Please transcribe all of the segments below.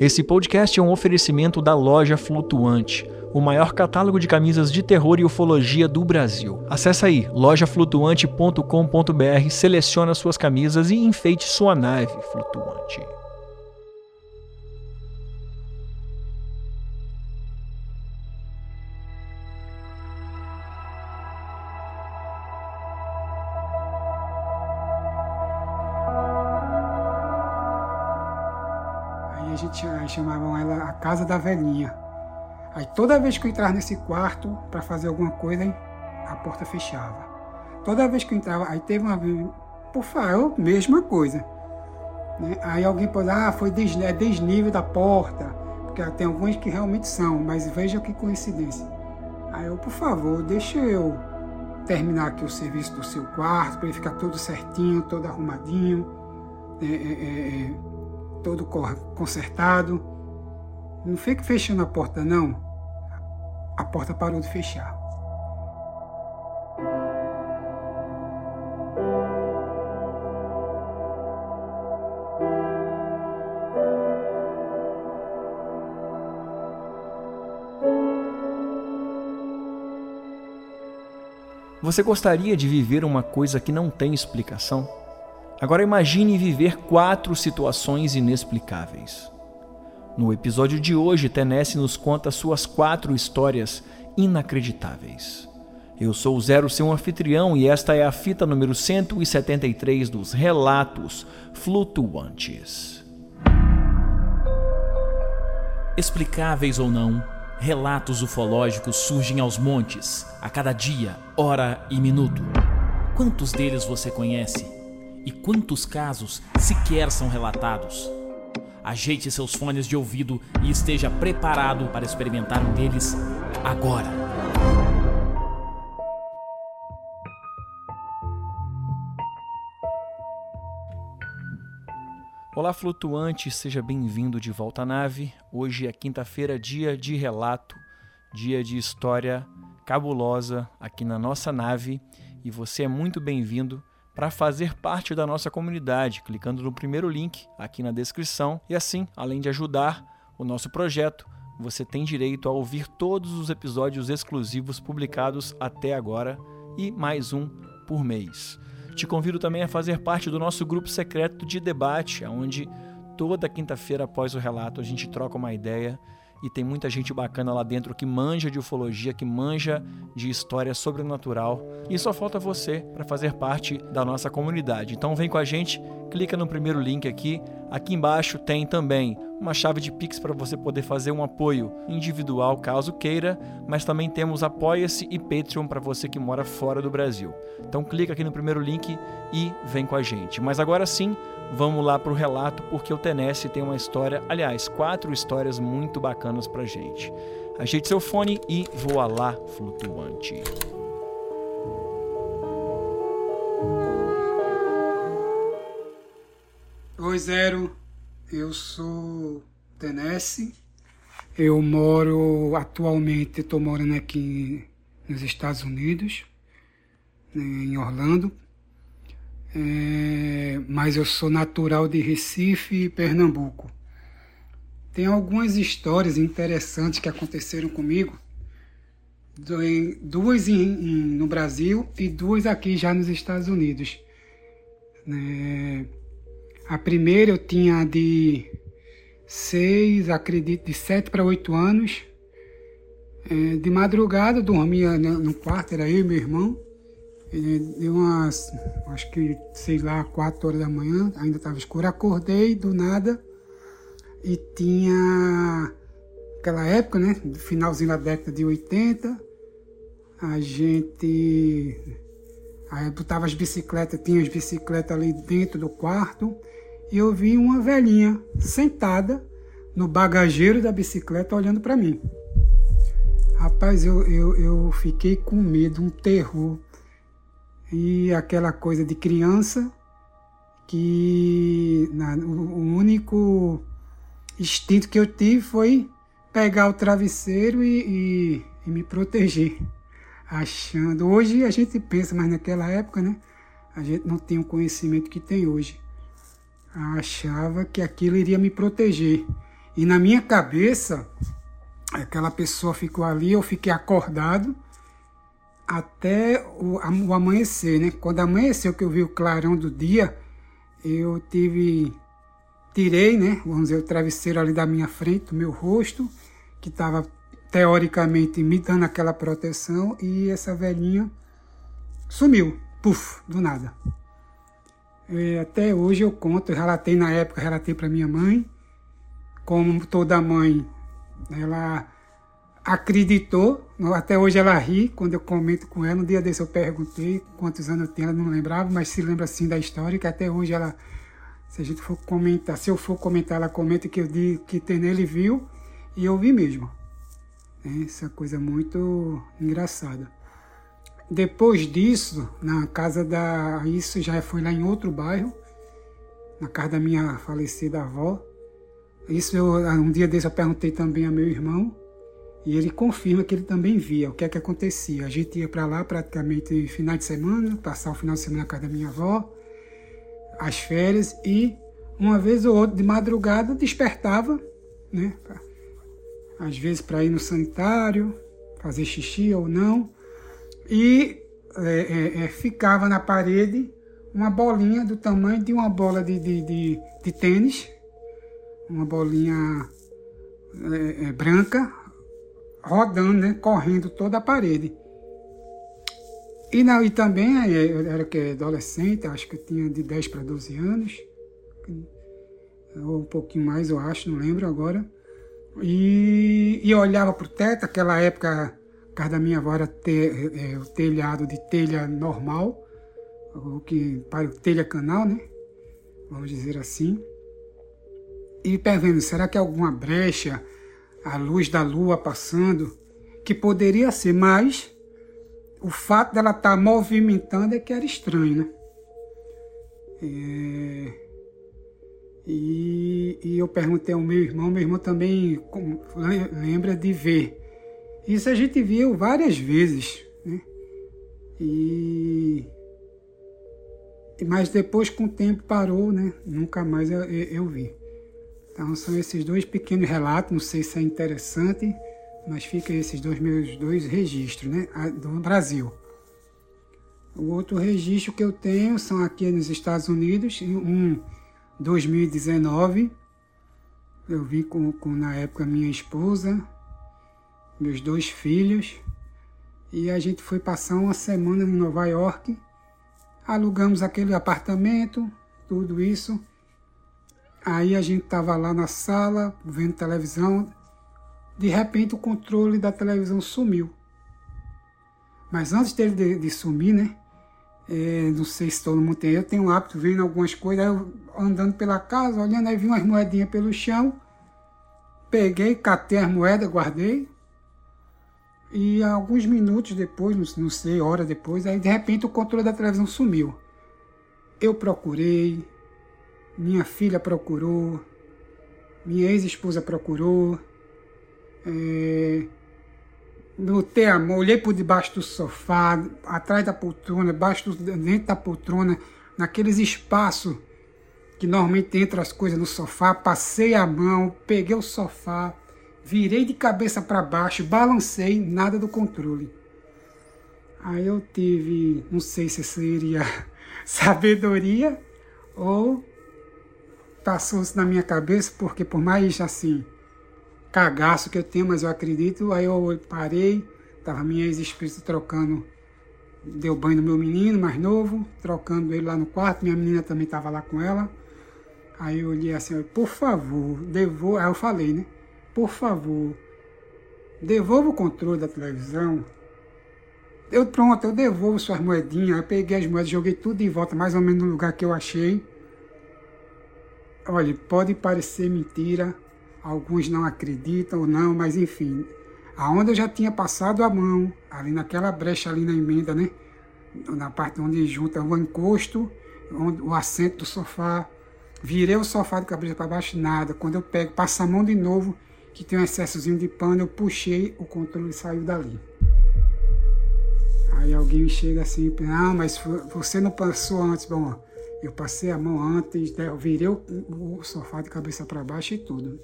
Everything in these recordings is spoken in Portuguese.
Esse podcast é um oferecimento da Loja Flutuante, o maior catálogo de camisas de terror e ufologia do Brasil. Acesse aí lojaflutuante.com.br, selecione suas camisas e enfeite sua nave flutuante. A gente chamavam ela a casa da velhinha. Aí toda vez que eu entrava nesse quarto para fazer alguma coisa, a porta fechava. Toda vez que eu entrava, aí teve uma vez, por favor, mesma coisa. Né? Aí alguém pode ah, foi des, é desnível da porta, porque tem alguns que realmente são, mas veja que coincidência. Aí eu, por favor, deixa eu terminar aqui o serviço do seu quarto, para ele ficar todo certinho, todo arrumadinho. É, é, é, é todo consertado. Não fique fechando a porta, não. A porta parou de fechar. Você gostaria de viver uma coisa que não tem explicação? Agora imagine viver quatro situações inexplicáveis. No episódio de hoje, Tennessee nos conta suas quatro histórias inacreditáveis. Eu sou o Zero, seu anfitrião, e esta é a fita número 173 dos Relatos Flutuantes. Explicáveis ou não, relatos ufológicos surgem aos montes, a cada dia, hora e minuto. Quantos deles você conhece? E quantos casos sequer são relatados? Ajeite seus fones de ouvido e esteja preparado para experimentar um deles agora. Olá, flutuante, seja bem-vindo de volta à nave. Hoje é quinta-feira, dia de relato, dia de história cabulosa aqui na nossa nave e você é muito bem-vindo para fazer parte da nossa comunidade, clicando no primeiro link aqui na descrição. E assim, além de ajudar o nosso projeto, você tem direito a ouvir todos os episódios exclusivos publicados até agora e mais um por mês. Te convido também a fazer parte do nosso grupo secreto de debate, onde toda quinta-feira após o relato a gente troca uma ideia e tem muita gente bacana lá dentro que manja de ufologia, que manja de história sobrenatural. E só falta você para fazer parte da nossa comunidade. Então vem com a gente, clica no primeiro link aqui. Aqui embaixo tem também uma chave de Pix para você poder fazer um apoio individual caso queira, mas também temos Apoia-se e Patreon para você que mora fora do Brasil. Então clica aqui no primeiro link e vem com a gente. Mas agora sim, vamos lá para o relato, porque o Tennessee tem uma história, aliás, quatro histórias muito bacanas para gente. Ajeite seu fone e voa lá, flutuante. Oi, Zero. Eu sou Tennessee. Eu moro atualmente, estou morando aqui nos Estados Unidos, né, em Orlando. É, mas eu sou natural de Recife, Pernambuco. Tem algumas histórias interessantes que aconteceram comigo, duas em, em, no Brasil e duas aqui já nos Estados Unidos. É, a primeira eu tinha de seis, acredito, de sete para oito anos. É, de madrugada eu dormia no quarto, era eu e meu irmão. Deu umas, acho que, sei lá, quatro horas da manhã, ainda estava escuro. Acordei do nada e tinha aquela época, né? Finalzinho da década de 80. A gente aí botava as bicicletas, tinha as bicicletas ali dentro do quarto e eu vi uma velhinha sentada no bagageiro da bicicleta olhando para mim. Rapaz, eu, eu, eu fiquei com medo, um terror. E aquela coisa de criança que na, o, único instinto que eu tive foi pegar o travesseiro e, e, e, me proteger. Achando. Hoje a gente pensa, mas naquela época, né? A gente não tinha o conhecimento que tem hoje achava que aquilo iria me proteger. E na minha cabeça, aquela pessoa ficou ali, eu fiquei acordado até o, o amanhecer, né? Quando amanheceu que eu vi o clarão do dia, eu tive tirei, né, vamos dizer, o travesseiro ali da minha frente, do meu rosto, que estava teoricamente me dando aquela proteção e essa velhinha sumiu, puf, do nada. É, até hoje eu conto, eu relatei na época, relatei para minha mãe, como toda mãe, ela acreditou, até hoje ela ri quando eu comento com ela. Um dia desse eu perguntei quantos anos eu tenho, ela não lembrava, mas se lembra assim da história, que até hoje ela, se a gente for comentar, se eu for comentar, ela comenta que eu di, que Tenele viu e eu vi mesmo. É, essa coisa muito engraçada. Depois disso, na casa da. Isso já foi lá em outro bairro, na casa da minha falecida avó. Isso eu, um dia desse eu perguntei também a meu irmão e ele confirma que ele também via o que é que acontecia. A gente ia para lá praticamente final de semana, passar o final de semana na casa da minha avó, as férias e uma vez ou outra de madrugada despertava, né? Às vezes para ir no sanitário, fazer xixi ou não e é, é, é, ficava na parede uma bolinha do tamanho de uma bola de, de, de, de tênis, uma bolinha é, é, branca, rodando, né, correndo toda a parede. E, na, e também eu era que, adolescente, acho que eu tinha de 10 para 12 anos, ou um pouquinho mais, eu acho, não lembro agora. E, e olhava para o teto, aquela época da minha avó era te, é, o telhado de telha normal, o que para o telha canal, né? Vamos dizer assim. E vendo, será que é alguma brecha, a luz da lua passando, que poderia ser, mas o fato dela estar tá movimentando é que era estranho, né? É... E, e, eu perguntei ao meu irmão, meu irmão também lembra de ver isso a gente viu várias vezes, né? E mas depois com o tempo parou, né? Nunca mais eu, eu, vi. Então são esses dois pequenos relatos, não sei se é interessante, mas fica esses dois meus dois registros, né? Do Brasil. O outro registro que eu tenho são aqui nos Estados Unidos, um 2019. Eu vi com, com na época minha esposa, meus dois filhos, e a gente foi passar uma semana em Nova York. Alugamos aquele apartamento, tudo isso. Aí a gente estava lá na sala, vendo televisão. De repente o controle da televisão sumiu. Mas antes dele de, de sumir, né? É, não sei se todo mundo tem. Eu tenho o hábito vendo algumas coisas, eu andando pela casa, olhando, aí vi umas moedinhas pelo chão. Peguei, catei as moedas, guardei. E alguns minutos depois, não sei, hora depois, aí de repente o controle da televisão sumiu. Eu procurei, minha filha procurou, minha ex-esposa procurou, é, botei a mão, olhei por debaixo do sofá, atrás da poltrona, baixo, dentro da poltrona, naqueles espaços que normalmente entra as coisas no sofá, passei a mão, peguei o sofá, Virei de cabeça para baixo, balancei, nada do controle. Aí eu tive, não sei se seria sabedoria ou passou-se na minha cabeça, porque por mais assim, cagaço que eu tenho, mas eu acredito, aí eu parei, tava minha ex-esposa trocando, deu banho no meu menino mais novo, trocando ele lá no quarto, minha menina também tava lá com ela. Aí eu olhei assim, por favor, devolva, aí eu falei, né? Por favor, devolva o controle da televisão. Eu pronto, eu devolvo suas moedinhas. Eu peguei as moedas, joguei tudo de volta, mais ou menos no lugar que eu achei. Olha, pode parecer mentira, alguns não acreditam ou não, mas enfim, aonde eu já tinha passado a mão, ali naquela brecha ali na emenda, né? Na parte onde junta o encosto, o assento do sofá, virei o sofá de cabeça para baixo, nada. Quando eu pego, passo a mão de novo, que tem um excessozinho de pano, eu puxei, o controle saiu dali. Aí alguém chega assim, não, mas você não passou antes. Bom, eu passei a mão antes, né, eu virei o, o sofá de cabeça para baixo e tudo.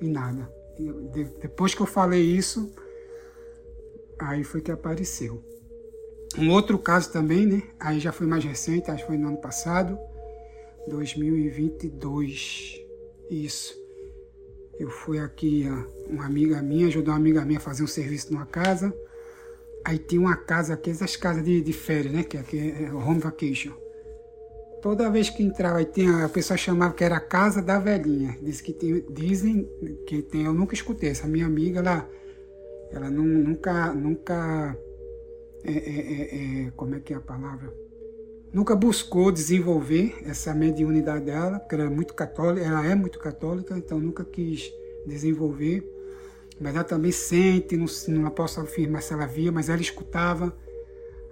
e nada. depois que eu falei isso, aí foi que apareceu. Um outro caso também, né? Aí já foi mais recente, acho que foi no ano passado, 2022. Isso. Eu fui aqui, uma amiga minha, ajudou uma amiga minha a fazer um serviço numa casa. Aí tinha uma casa aqui, essas casas de, de férias, né? Que aqui é home vacation. Toda vez que entrava, aí tinha, a pessoa chamava que era a casa da velhinha. Diz que tem, dizem que tem, eu nunca escutei. Essa minha amiga, ela, ela não, nunca, nunca, é, é, é, é, como é que é a palavra? Nunca buscou desenvolver essa mediunidade dela, porque ela é muito católica, ela é muito católica, então nunca quis desenvolver. Mas ela também sente, não, não posso afirmar se ela via, mas ela escutava.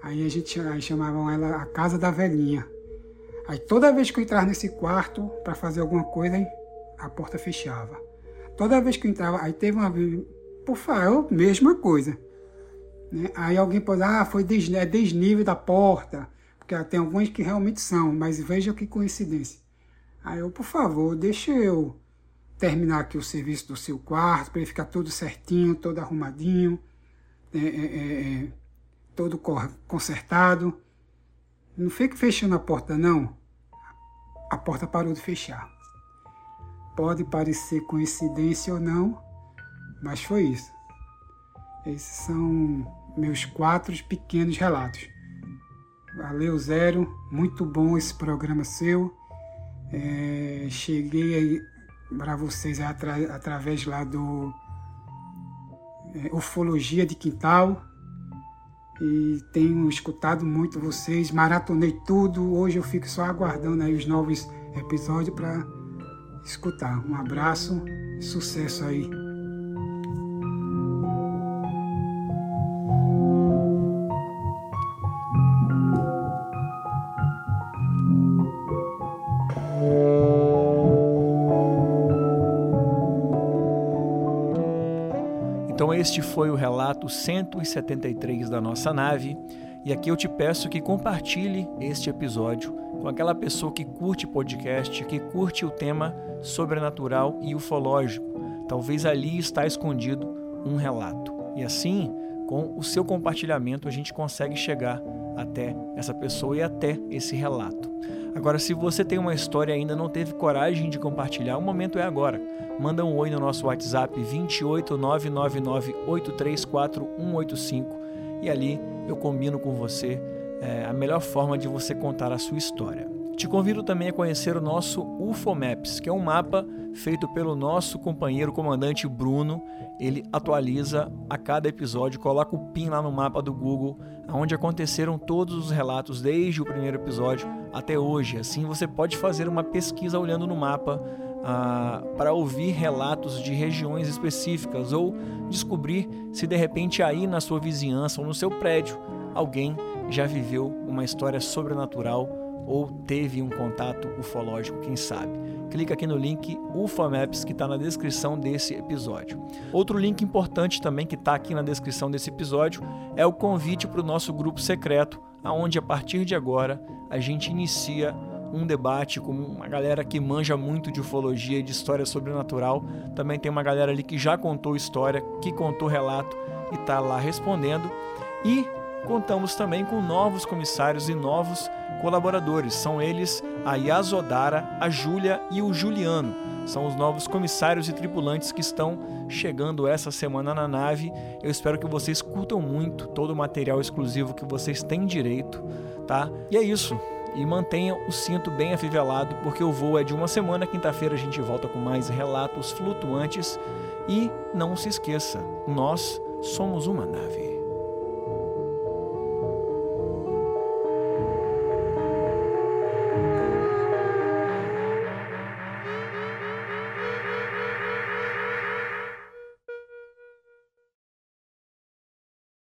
Aí a gente aí chamavam ela a casa da velhinha. Aí toda vez que eu entrava nesse quarto para fazer alguma coisa, a porta fechava. Toda vez que eu entrava, aí teve uma por favor, mesma coisa. Né? Aí alguém pode ah, foi des, é desnível da porta, porque tem algumas que realmente são, mas veja que coincidência. Aí eu, por favor, deixa eu terminar aqui o serviço do seu quarto, para ele ficar todo certinho, todo arrumadinho, é, é, é, é todo consertado. Não fique fechando a porta, não. A porta parou de fechar. Pode parecer coincidência ou não, mas foi isso. Esses são meus quatro pequenos relatos. Valeu, Zero. Muito bom esse programa seu. É, cheguei para vocês atra, através lá do é, Ufologia de Quintal e tenho escutado muito vocês, maratonei tudo. Hoje eu fico só aguardando aí os novos episódios para escutar. Um abraço, sucesso aí. Este foi o relato 173 da nossa nave, e aqui eu te peço que compartilhe este episódio com aquela pessoa que curte podcast, que curte o tema sobrenatural e ufológico. Talvez ali está escondido um relato. E assim, com o seu compartilhamento, a gente consegue chegar até essa pessoa e até esse relato. Agora, se você tem uma história e ainda não teve coragem de compartilhar, o momento é agora. Manda um oi no nosso WhatsApp 28999834185 e ali eu combino com você é, a melhor forma de você contar a sua história. Te convido também a conhecer o nosso UFO Maps, que é um mapa feito pelo nosso companheiro comandante Bruno. Ele atualiza a cada episódio, coloca o pin lá no mapa do Google, onde aconteceram todos os relatos desde o primeiro episódio até hoje. Assim você pode fazer uma pesquisa olhando no mapa ah, para ouvir relatos de regiões específicas ou descobrir se de repente aí na sua vizinhança ou no seu prédio alguém já viveu uma história sobrenatural ou teve um contato ufológico, quem sabe. Clica aqui no link UFAMaps que está na descrição desse episódio. Outro link importante também que está aqui na descrição desse episódio é o convite para o nosso grupo secreto, aonde a partir de agora a gente inicia um debate com uma galera que manja muito de ufologia e de história sobrenatural. Também tem uma galera ali que já contou história, que contou relato e está lá respondendo. E contamos também com novos comissários e novos colaboradores. São eles a Yazodara, a Júlia e o Juliano. São os novos comissários e tripulantes que estão chegando essa semana na nave. Eu espero que vocês curtam muito todo o material exclusivo que vocês têm direito, tá? E é isso. E mantenha o cinto bem afivelado, porque o voo é de uma semana. Quinta-feira a gente volta com mais relatos flutuantes. E não se esqueça, nós somos uma nave.